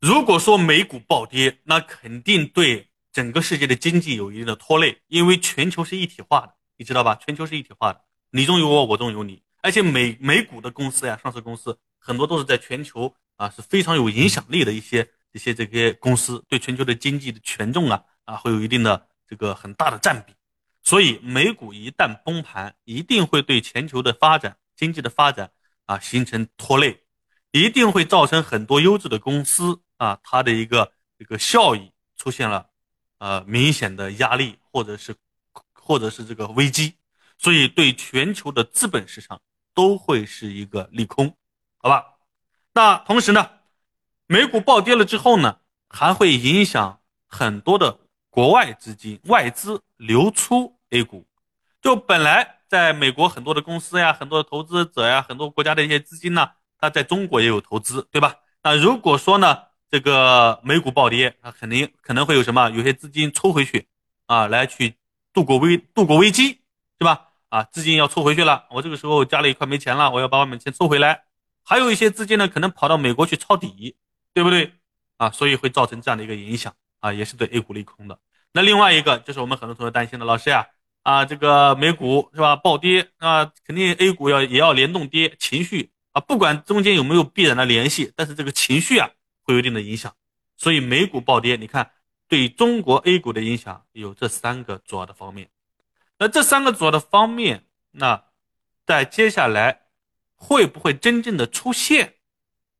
如果说美股暴跌，那肯定对整个世界的经济有一定的拖累，因为全球是一体化的，你知道吧？全球是一体化的，你中有我，我中有你，而且美美股的公司呀，上市公司很多都是在全球啊是非常有影响力的一些一些这些公司，对全球的经济的权重啊啊会有一定的这个很大的占比，所以美股一旦崩盘，一定会对全球的发展、经济的发展啊形成拖累，一定会造成很多优质的公司。啊，它的一个这个效益出现了，呃，明显的压力，或者是，或者是这个危机，所以对全球的资本市场都会是一个利空，好吧？那同时呢，美股暴跌了之后呢，还会影响很多的国外资金外资流出 A 股，就本来在美国很多的公司呀，很多的投资者呀，很多国家的一些资金呢，它在中国也有投资，对吧？那如果说呢？这个美股暴跌，那肯定可能会有什么？有些资金抽回去，啊，来去度过危度过危机，是吧？啊，资金要抽回去了，我这个时候家里快没钱了，我要把外面钱抽回来。还有一些资金呢，可能跑到美国去抄底，对不对？啊，所以会造成这样的一个影响，啊，也是对 A 股利空的。那另外一个就是我们很多同学担心的，老师呀，啊，这个美股是吧暴跌啊，肯定 A 股要也要联动跌，情绪啊，不管中间有没有必然的联系，但是这个情绪啊。会有一定的影响，所以美股暴跌，你看对中国 A 股的影响有这三个主要的方面。那这三个主要的方面，那在接下来会不会真正的出现，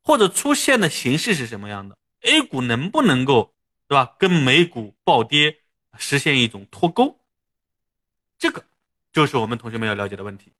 或者出现的形式是什么样的？A 股能不能够，对吧？跟美股暴跌实现一种脱钩？这个就是我们同学们要了解的问题。